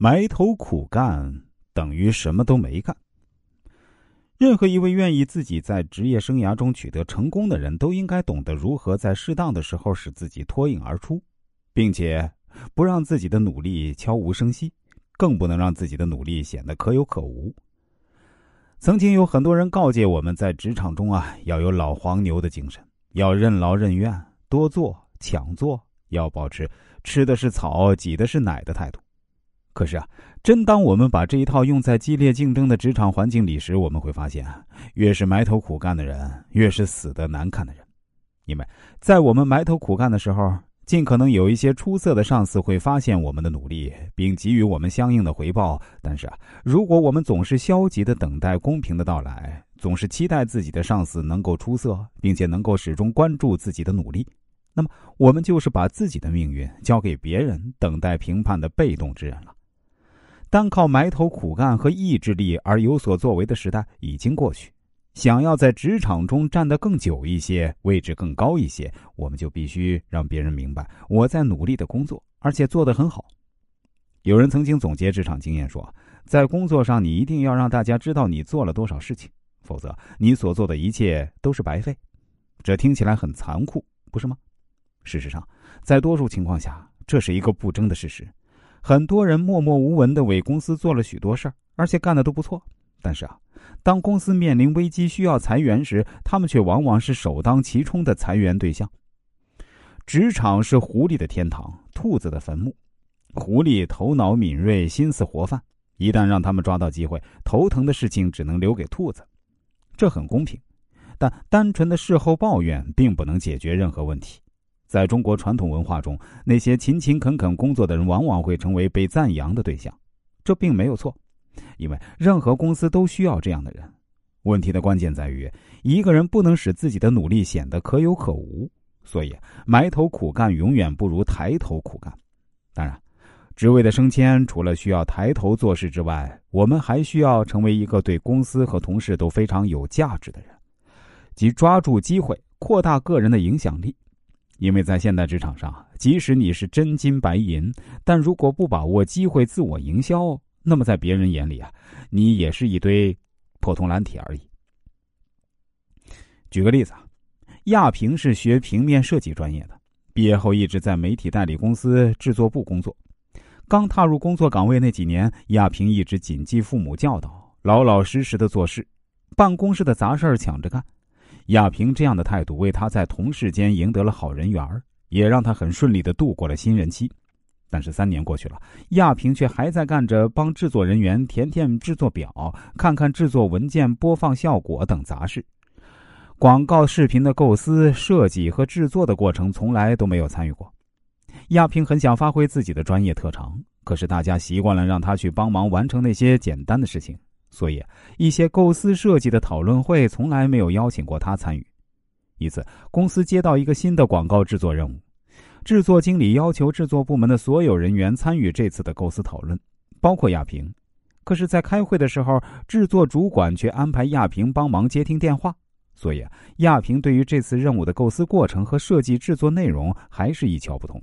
埋头苦干等于什么都没干。任何一位愿意自己在职业生涯中取得成功的人，都应该懂得如何在适当的时候使自己脱颖而出，并且不让自己的努力悄无声息，更不能让自己的努力显得可有可无。曾经有很多人告诫我们在职场中啊，要有老黄牛的精神，要任劳任怨，多做抢做，要保持吃的是草，挤的是奶的态度。可是啊，真当我们把这一套用在激烈竞争的职场环境里时，我们会发现，越是埋头苦干的人，越是死得难看的人。因为在我们埋头苦干的时候，尽可能有一些出色的上司会发现我们的努力，并给予我们相应的回报。但是啊，如果我们总是消极的等待公平的到来，总是期待自己的上司能够出色，并且能够始终关注自己的努力，那么我们就是把自己的命运交给别人，等待评判的被动之人了。单靠埋头苦干和意志力而有所作为的时代已经过去。想要在职场中站得更久一些，位置更高一些，我们就必须让别人明白我在努力的工作，而且做得很好。有人曾经总结职场经验说，在工作上你一定要让大家知道你做了多少事情，否则你所做的一切都是白费。这听起来很残酷，不是吗？事实上，在多数情况下，这是一个不争的事实。很多人默默无闻的为公司做了许多事儿，而且干的都不错。但是啊，当公司面临危机需要裁员时，他们却往往是首当其冲的裁员对象。职场是狐狸的天堂，兔子的坟墓。狐狸头脑敏锐，心思活泛，一旦让他们抓到机会，头疼的事情只能留给兔子。这很公平，但单纯的事后抱怨并不能解决任何问题。在中国传统文化中，那些勤勤恳恳工作的人往往会成为被赞扬的对象，这并没有错，因为任何公司都需要这样的人。问题的关键在于，一个人不能使自己的努力显得可有可无，所以埋头苦干永远不如抬头苦干。当然，职位的升迁除了需要抬头做事之外，我们还需要成为一个对公司和同事都非常有价值的人，即抓住机会，扩大个人的影响力。因为在现代职场上，即使你是真金白银，但如果不把握机会自我营销，那么在别人眼里啊，你也是一堆破铜烂铁而已。举个例子啊，亚平是学平面设计专业的，毕业后一直在媒体代理公司制作部工作。刚踏入工作岗位那几年，亚平一直谨记父母教导，老老实实的做事，办公室的杂事儿抢着干。亚平这样的态度，为他在同事间赢得了好人缘也让他很顺利的度过了新人期。但是三年过去了，亚平却还在干着帮制作人员填填制作表、看看制作文件、播放效果等杂事。广告视频的构思、设计和制作的过程，从来都没有参与过。亚平很想发挥自己的专业特长，可是大家习惯了让他去帮忙完成那些简单的事情。所以，一些构思设计的讨论会从来没有邀请过他参与。一次，公司接到一个新的广告制作任务，制作经理要求制作部门的所有人员参与这次的构思讨论，包括亚平。可是，在开会的时候，制作主管却安排亚平帮忙接听电话，所以亚平对于这次任务的构思过程和设计制作内容还是一窍不通。